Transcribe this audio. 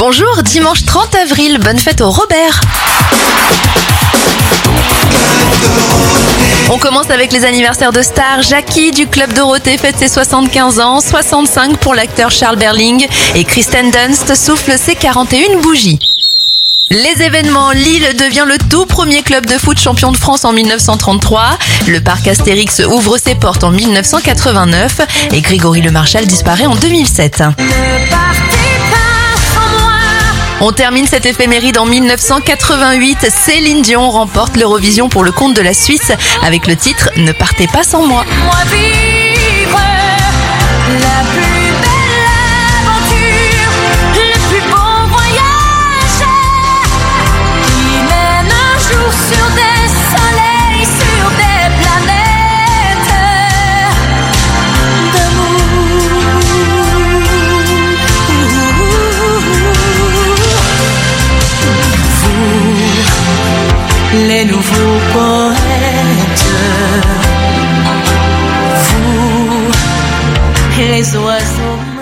Bonjour, dimanche 30 avril, bonne fête au Robert. On commence avec les anniversaires de stars. Jackie du Club Dorothée fête ses 75 ans, 65 pour l'acteur Charles Berling et Kristen Dunst souffle ses 41 bougies. Les événements, Lille devient le tout premier club de foot champion de France en 1933. Le parc Astérix ouvre ses portes en 1989 et Grégory Le Marchal disparaît en 2007. On termine cette éphéméride en 1988. Céline Dion remporte l'Eurovision pour le compte de la Suisse avec le titre Ne partez pas sans moi. Les nouveaux poètes. Vous, les oiseaux.